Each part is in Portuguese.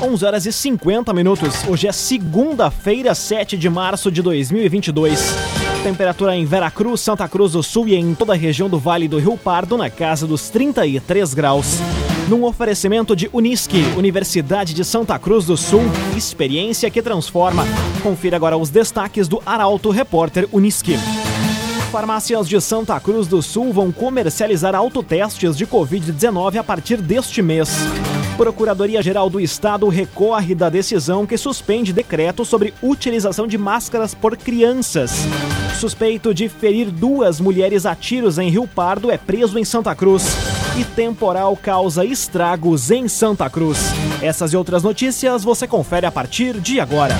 11 horas e 50 minutos. Hoje é segunda-feira, 7 de março de 2022. Temperatura em Veracruz, Santa Cruz do Sul e em toda a região do Vale do Rio Pardo na casa dos 33 graus. Num oferecimento de Unisque, Universidade de Santa Cruz do Sul, experiência que transforma. Confira agora os destaques do Arauto Repórter Unisque. Farmácias de Santa Cruz do Sul vão comercializar autotestes de Covid-19 a partir deste mês. Procuradoria-Geral do Estado recorre da decisão que suspende decreto sobre utilização de máscaras por crianças. Suspeito de ferir duas mulheres a tiros em Rio Pardo é preso em Santa Cruz. E temporal causa estragos em Santa Cruz. Essas e outras notícias você confere a partir de agora.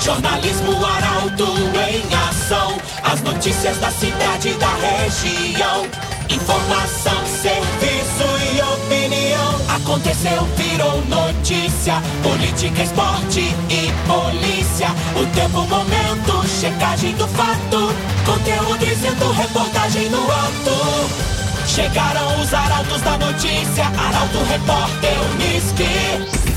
Jornalismo Arauto em ação. As notícias da cidade e da região. Informação, serviço. Aconteceu, virou notícia. Política, esporte e polícia. O tempo, momento, checagem do fato. Conteúdo dizendo, reportagem no ato. Chegaram os arautos da notícia. Arauto, repórter, Unisque.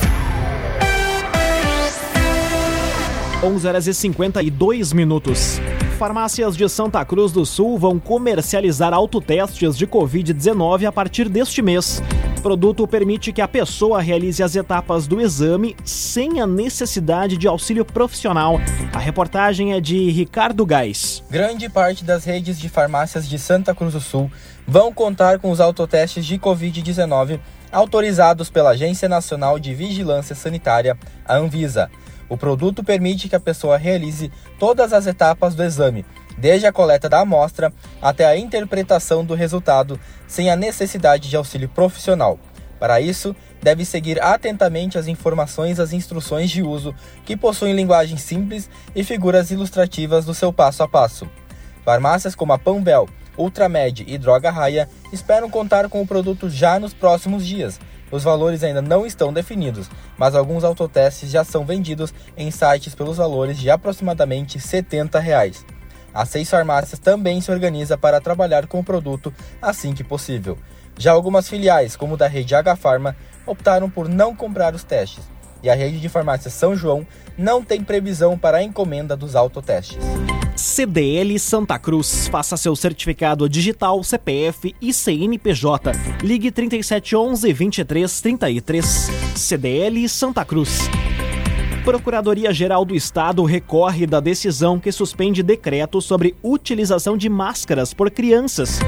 11 horas e 52 minutos. Farmácias de Santa Cruz do Sul vão comercializar autotestes de Covid-19 a partir deste mês. O produto permite que a pessoa realize as etapas do exame sem a necessidade de auxílio profissional. A reportagem é de Ricardo Gás. Grande parte das redes de farmácias de Santa Cruz do Sul vão contar com os autotestes de Covid-19 autorizados pela Agência Nacional de Vigilância Sanitária, a Anvisa. O produto permite que a pessoa realize todas as etapas do exame, desde a coleta da amostra até a interpretação do resultado, sem a necessidade de auxílio profissional. Para isso, deve seguir atentamente as informações e as instruções de uso, que possuem linguagem simples e figuras ilustrativas do seu passo a passo. Farmácias como a Pambel, Ultramed e Droga Raia esperam contar com o produto já nos próximos dias os valores ainda não estão definidos, mas alguns autotestes já são vendidos em sites pelos valores de aproximadamente 70 reais. A Seis Farmácias também se organiza para trabalhar com o produto assim que possível. Já algumas filiais, como da rede H optaram por não comprar os testes, e a rede de farmácias São João não tem previsão para a encomenda dos autotestes. CDL Santa Cruz. Faça seu certificado digital, CPF e CNPJ. Ligue 3711 2333. CDL Santa Cruz. Procuradoria-Geral do Estado recorre da decisão que suspende decreto sobre utilização de máscaras por crianças.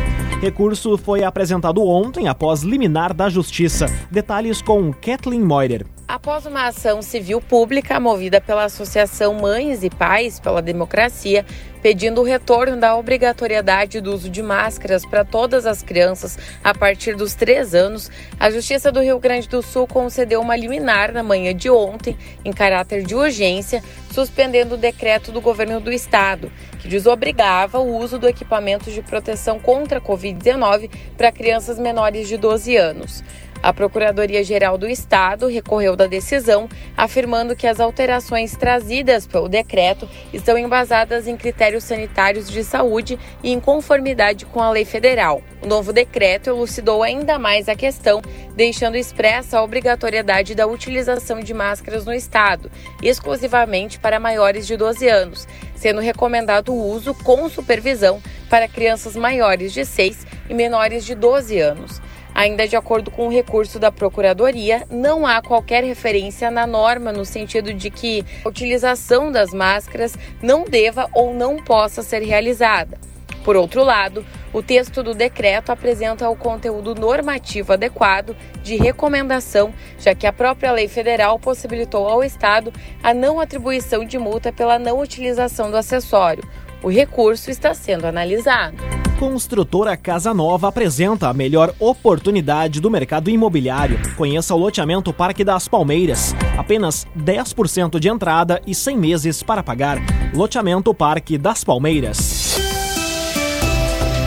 Recurso foi apresentado ontem após liminar da Justiça. Detalhes com Kathleen Moirer. Após uma ação civil pública movida pela Associação Mães e Pais pela Democracia, pedindo o retorno da obrigatoriedade do uso de máscaras para todas as crianças a partir dos três anos, a Justiça do Rio Grande do Sul concedeu uma liminar na manhã de ontem, em caráter de urgência, suspendendo o decreto do governo do estado, que desobrigava o uso do equipamento de proteção contra a Covid-19 para crianças menores de 12 anos. A Procuradoria-Geral do Estado recorreu da decisão, afirmando que as alterações trazidas pelo decreto estão embasadas em critérios sanitários de saúde e em conformidade com a lei federal. O novo decreto elucidou ainda mais a questão, deixando expressa a obrigatoriedade da utilização de máscaras no Estado, exclusivamente para maiores de 12 anos, sendo recomendado o uso com supervisão para crianças maiores de 6 e menores de 12 anos. Ainda de acordo com o recurso da Procuradoria, não há qualquer referência na norma no sentido de que a utilização das máscaras não deva ou não possa ser realizada. Por outro lado, o texto do decreto apresenta o conteúdo normativo adequado de recomendação, já que a própria lei federal possibilitou ao Estado a não atribuição de multa pela não utilização do acessório. O recurso está sendo analisado. Construtora Casa Nova apresenta a melhor oportunidade do mercado imobiliário. Conheça o loteamento Parque das Palmeiras. Apenas 10% de entrada e 100 meses para pagar. Loteamento Parque das Palmeiras.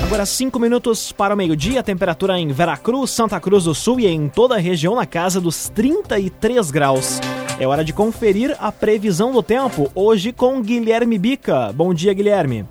Agora 5 minutos para o meio-dia, temperatura em Veracruz, Santa Cruz do Sul e em toda a região na casa dos 33 graus. É hora de conferir a previsão do tempo hoje com Guilherme Bica. Bom dia, Guilherme.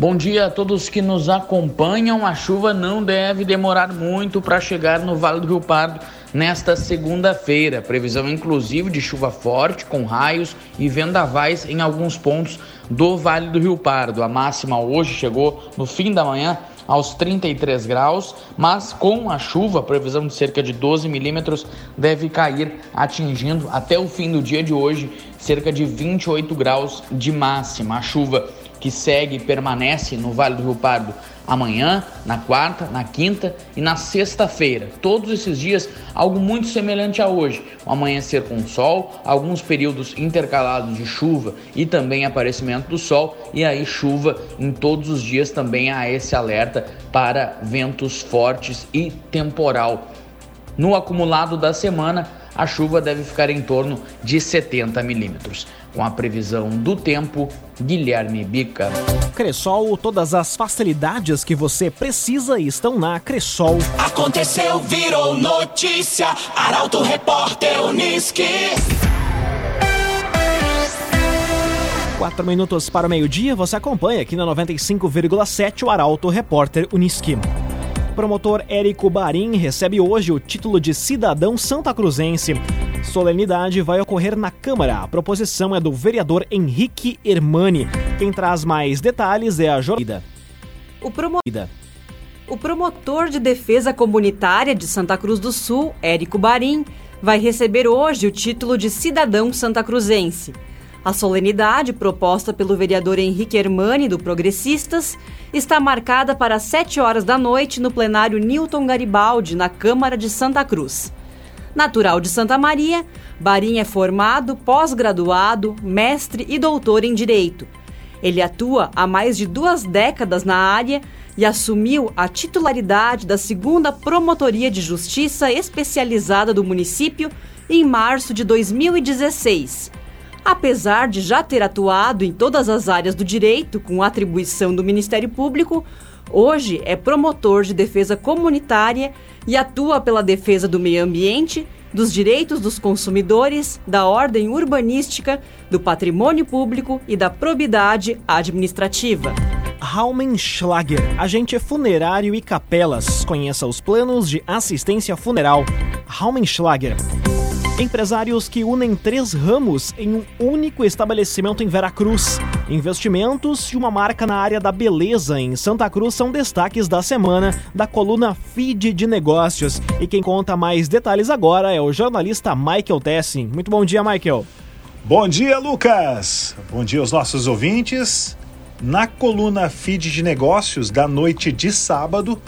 Bom dia a todos que nos acompanham. A chuva não deve demorar muito para chegar no Vale do Rio Pardo nesta segunda-feira. Previsão inclusive de chuva forte com raios e vendavais em alguns pontos do Vale do Rio Pardo. A máxima hoje chegou no fim da manhã aos 33 graus, mas com a chuva, previsão de cerca de 12 milímetros, deve cair atingindo até o fim do dia de hoje cerca de 28 graus de máxima. A chuva que segue e permanece no Vale do Rio Pardo amanhã, na quarta, na quinta e na sexta-feira. Todos esses dias, algo muito semelhante a hoje. Um amanhecer com sol, alguns períodos intercalados de chuva e também aparecimento do sol, e aí chuva em todos os dias também há esse alerta para ventos fortes e temporal. No acumulado da semana, a chuva deve ficar em torno de 70 milímetros. Com a previsão do tempo, Guilherme Bica. Cressol, todas as facilidades que você precisa estão na Cressol. Aconteceu, virou notícia. Arauto Repórter Uniski. Quatro minutos para o meio-dia, você acompanha aqui na 95,7 o Arauto Repórter Uniski promotor Érico Barim recebe hoje o título de cidadão santa cruzense. Solenidade vai ocorrer na Câmara. A proposição é do vereador Henrique Hermani. Quem traz mais detalhes é a Jorida. O, promo... o promotor de defesa comunitária de Santa Cruz do Sul, Érico Barim, vai receber hoje o título de cidadão santa cruzense. A solenidade, proposta pelo vereador Henrique Hermani, do Progressistas, está marcada para as 7 horas da noite no plenário Newton Garibaldi, na Câmara de Santa Cruz. Natural de Santa Maria, Barim é formado, pós-graduado, mestre e doutor em Direito. Ele atua há mais de duas décadas na área e assumiu a titularidade da segunda Promotoria de Justiça especializada do município em março de 2016 Apesar de já ter atuado em todas as áreas do direito com atribuição do Ministério Público, hoje é promotor de defesa comunitária e atua pela defesa do meio ambiente, dos direitos dos consumidores, da ordem urbanística, do patrimônio público e da probidade administrativa. Raumenschlager, agente funerário e capelas. Conheça os planos de assistência funeral. Raumenschlager. Empresários que unem três ramos em um único estabelecimento em Veracruz. Investimentos e uma marca na área da beleza em Santa Cruz são destaques da semana da coluna Feed de Negócios. E quem conta mais detalhes agora é o jornalista Michael Tessin. Muito bom dia, Michael. Bom dia, Lucas. Bom dia aos nossos ouvintes. Na coluna Feed de Negócios da noite de sábado,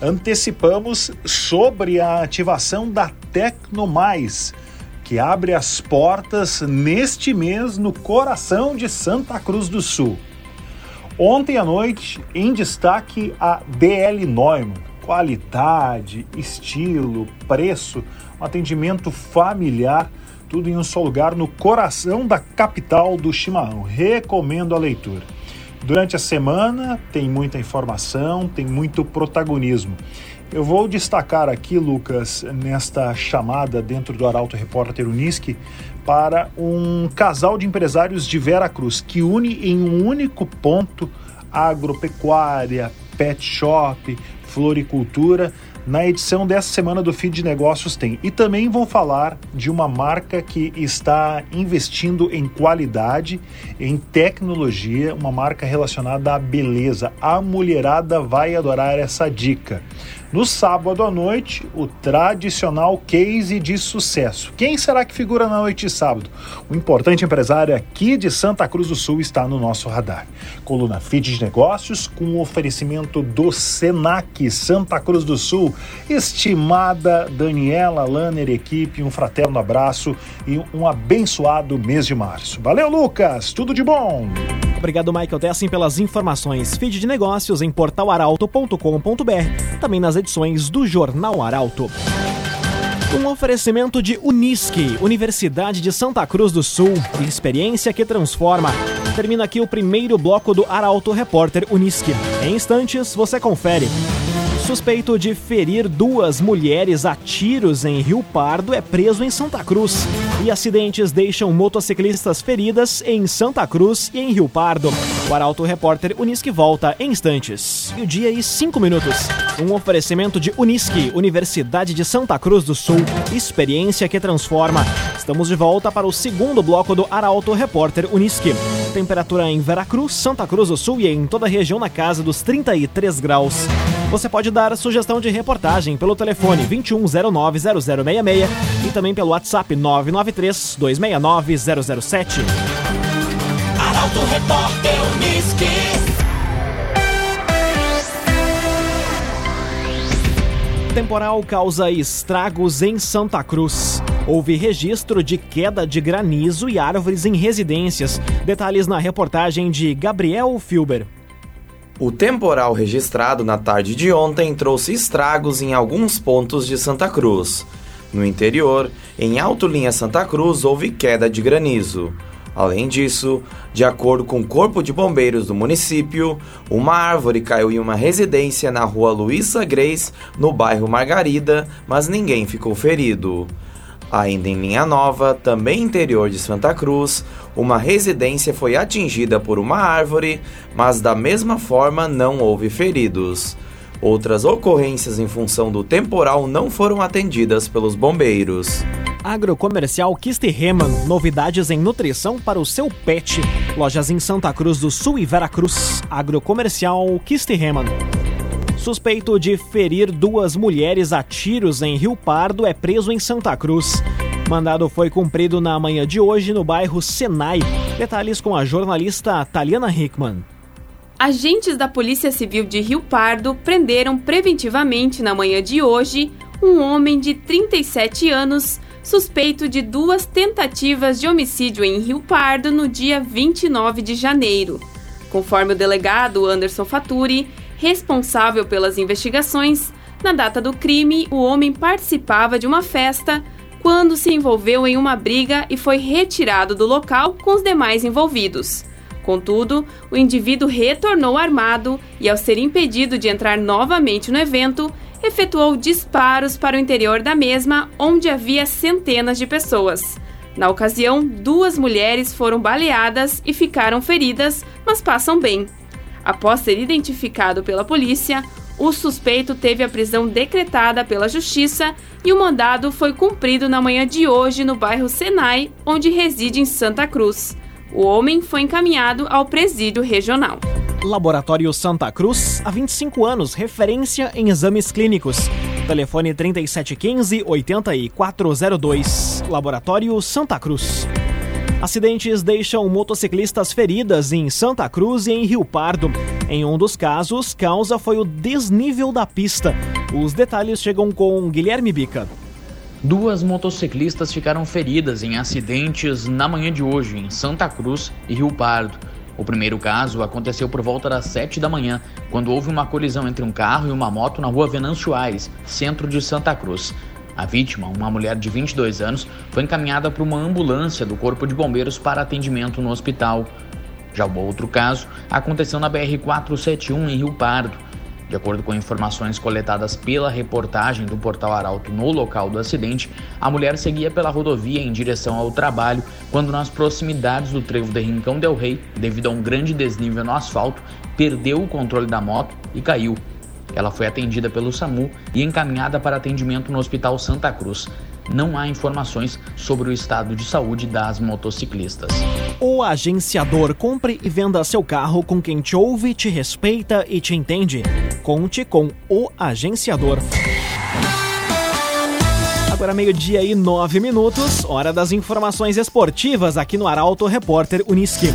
antecipamos sobre a ativação da Tecnomais que abre as portas neste mês no coração de Santa Cruz do Sul. Ontem à noite, em destaque a DL Neumann. Qualidade, estilo, preço, um atendimento familiar, tudo em um só lugar no coração da capital do chimarrão. Recomendo a leitura. Durante a semana tem muita informação, tem muito protagonismo. Eu vou destacar aqui, Lucas, nesta chamada dentro do Arauto Repórter Unisque, para um casal de empresários de Vera Cruz que une em um único ponto agropecuária, pet shop, floricultura. Na edição dessa semana do Feed de Negócios tem. E também vou falar de uma marca que está investindo em qualidade, em tecnologia, uma marca relacionada à beleza. A mulherada vai adorar essa dica. No sábado à noite, o tradicional case de sucesso. Quem será que figura na noite de sábado? O importante empresário aqui de Santa Cruz do Sul está no nosso radar. Coluna Feed de Negócios com o oferecimento do Senac Santa Cruz do Sul. Estimada Daniela Lanner, equipe, um fraterno abraço e um abençoado mês de março. Valeu, Lucas! Tudo de bom! Obrigado, Michael Tessin, pelas informações. Feed de negócios em portalaralto.com.br, também nas edições do Jornal Arauto. Um oferecimento de Unisque, Universidade de Santa Cruz do Sul, experiência que transforma. Termina aqui o primeiro bloco do Arauto Repórter Unisque. Em instantes, você confere. Suspeito de ferir duas mulheres a tiros em Rio Pardo é preso em Santa Cruz. E acidentes deixam motociclistas feridas em Santa Cruz e em Rio Pardo. O Arauto Repórter Unisque volta em instantes. E o dia e cinco minutos. Um oferecimento de Unisque, Universidade de Santa Cruz do Sul. Experiência que transforma. Estamos de volta para o segundo bloco do Arauto Repórter Unisque. Temperatura em Veracruz, Santa Cruz do Sul e em toda a região na casa dos 33 graus. Você pode dar sugestão de reportagem pelo telefone 2109-0066 e também pelo WhatsApp 993-269-007. Arauto Repórter Unisque. Temporal causa estragos em Santa Cruz. Houve registro de queda de granizo e árvores em residências. Detalhes na reportagem de Gabriel Filber. O temporal registrado na tarde de ontem trouxe estragos em alguns pontos de Santa Cruz. No interior, em Alto Linha Santa Cruz, houve queda de granizo. Além disso, de acordo com o Corpo de Bombeiros do município, uma árvore caiu em uma residência na rua Luísa Grace, no bairro Margarida, mas ninguém ficou ferido. Ainda em Linha Nova, também interior de Santa Cruz, uma residência foi atingida por uma árvore, mas da mesma forma não houve feridos. Outras ocorrências em função do temporal não foram atendidas pelos bombeiros. Agrocomercial Kistiheman, novidades em nutrição para o seu pet. Lojas em Santa Cruz do Sul e Veracruz. Agrocomercial Kistiheman. Suspeito de ferir duas mulheres a tiros em Rio Pardo é preso em Santa Cruz. Mandado foi cumprido na manhã de hoje no bairro Senai. Detalhes com a jornalista Taliana Hickman. Agentes da Polícia Civil de Rio Pardo prenderam preventivamente na manhã de hoje um homem de 37 anos suspeito de duas tentativas de homicídio em Rio Pardo no dia 29 de janeiro. Conforme o delegado Anderson Faturi, responsável pelas investigações, na data do crime, o homem participava de uma festa quando se envolveu em uma briga e foi retirado do local com os demais envolvidos. Contudo, o indivíduo retornou armado e, ao ser impedido de entrar novamente no evento, efetuou disparos para o interior da mesma, onde havia centenas de pessoas. Na ocasião, duas mulheres foram baleadas e ficaram feridas, mas passam bem. Após ser identificado pela polícia, o suspeito teve a prisão decretada pela Justiça e o mandado foi cumprido na manhã de hoje no bairro Senai, onde reside em Santa Cruz. O homem foi encaminhado ao presídio regional. Laboratório Santa Cruz, há 25 anos, referência em exames clínicos. Telefone 3715-8402. Laboratório Santa Cruz. Acidentes deixam motociclistas feridas em Santa Cruz e em Rio Pardo. Em um dos casos, causa foi o desnível da pista. Os detalhes chegam com Guilherme Bica. Duas motociclistas ficaram feridas em acidentes na manhã de hoje em Santa Cruz e Rio Pardo. O primeiro caso aconteceu por volta das 7 da manhã, quando houve uma colisão entre um carro e uma moto na rua Venâncio Aires, centro de Santa Cruz. A vítima, uma mulher de 22 anos, foi encaminhada para uma ambulância do Corpo de Bombeiros para atendimento no hospital. Já o outro caso aconteceu na BR-471 em Rio Pardo. De acordo com informações coletadas pela reportagem do Portal Arauto no local do acidente, a mulher seguia pela rodovia em direção ao trabalho quando, nas proximidades do trevo de Rincão del Rei, devido a um grande desnível no asfalto, perdeu o controle da moto e caiu. Ela foi atendida pelo SAMU e encaminhada para atendimento no Hospital Santa Cruz. Não há informações sobre o estado de saúde das motociclistas. O agenciador compre e venda seu carro com quem te ouve, te respeita e te entende. Conte com o agenciador. Agora meio-dia e nove minutos, hora das informações esportivas aqui no Arauto Repórter Uniski.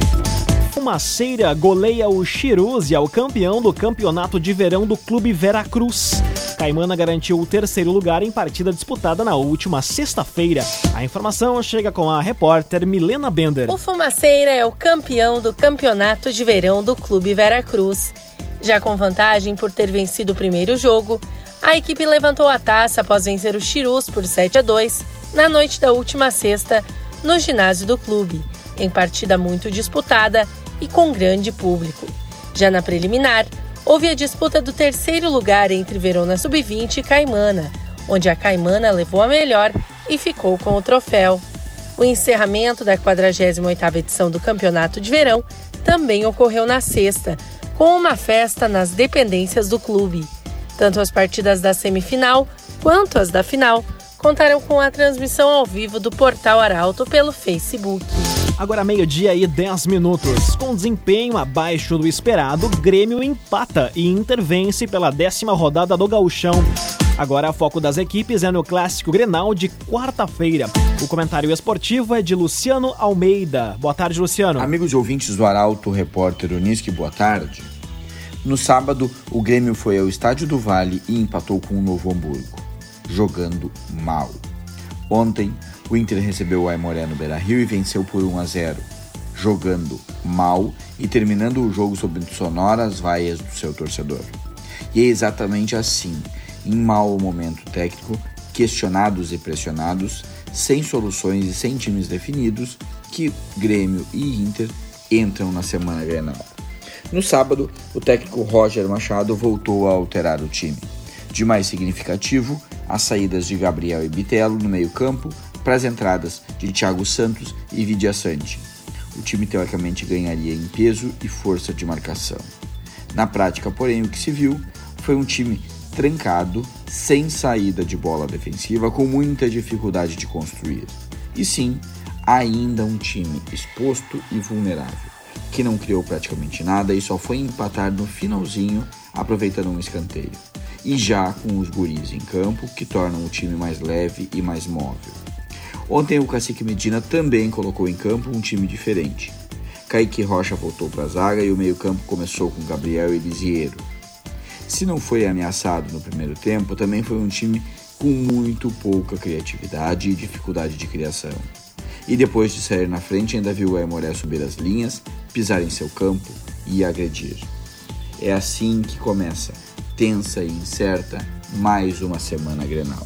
Fumaceira goleia o Chirus e é o campeão do campeonato de verão do Clube Veracruz. Caimana garantiu o terceiro lugar em partida disputada na última sexta-feira. A informação chega com a repórter Milena Bender. O Fumaceira é o campeão do campeonato de verão do Clube Veracruz. Já com vantagem por ter vencido o primeiro jogo, a equipe levantou a taça após vencer o Chirus por 7 a 2 na noite da última sexta no ginásio do clube, em partida muito disputada e com grande público. Já na preliminar, houve a disputa do terceiro lugar entre Verona Sub-20 e Caimana, onde a Caimana levou a melhor e ficou com o troféu. O encerramento da 48ª edição do Campeonato de Verão também ocorreu na sexta, com uma festa nas dependências do clube. Tanto as partidas da semifinal quanto as da final contaram com a transmissão ao vivo do Portal Arauto pelo Facebook. Agora meio-dia e 10 minutos. Com desempenho abaixo do esperado, Grêmio empata e intervence pela décima rodada do Gauchão. Agora foco das equipes é no clássico Grenal de quarta-feira. O comentário esportivo é de Luciano Almeida. Boa tarde, Luciano. Amigos ouvintes do Arauto, repórter Unisque, boa tarde. No sábado, o Grêmio foi ao Estádio do Vale e empatou com o Novo Hamburgo, jogando mal. Ontem, o Inter recebeu o Aimoré no Beira-Rio e venceu por 1 a 0, jogando mal e terminando o jogo sob sonoras vaias do seu torcedor. E é exatamente assim, em mau momento técnico, questionados e pressionados, sem soluções e sem times definidos, que Grêmio e Inter entram na semana Grenal. No sábado, o técnico Roger Machado voltou a alterar o time. De mais significativo, as saídas de Gabriel e Bitelo no meio-campo para as entradas de Thiago Santos e Vidia Sante. O time teoricamente ganharia em peso e força de marcação. Na prática, porém, o que se viu foi um time trancado, sem saída de bola defensiva, com muita dificuldade de construir. E sim, ainda um time exposto e vulnerável, que não criou praticamente nada e só foi empatar no finalzinho, aproveitando um escanteio. E já com os guris em campo, que tornam o time mais leve e mais móvel. Ontem o Cacique Medina também colocou em campo um time diferente. Kaique Rocha voltou para a zaga e o meio-campo começou com Gabriel e Lisiero. Se não foi ameaçado no primeiro tempo, também foi um time com muito pouca criatividade e dificuldade de criação. E depois de sair na frente, ainda viu o Aimoré subir as linhas, pisar em seu campo e agredir. É assim que começa, tensa e incerta, mais uma semana Grenal.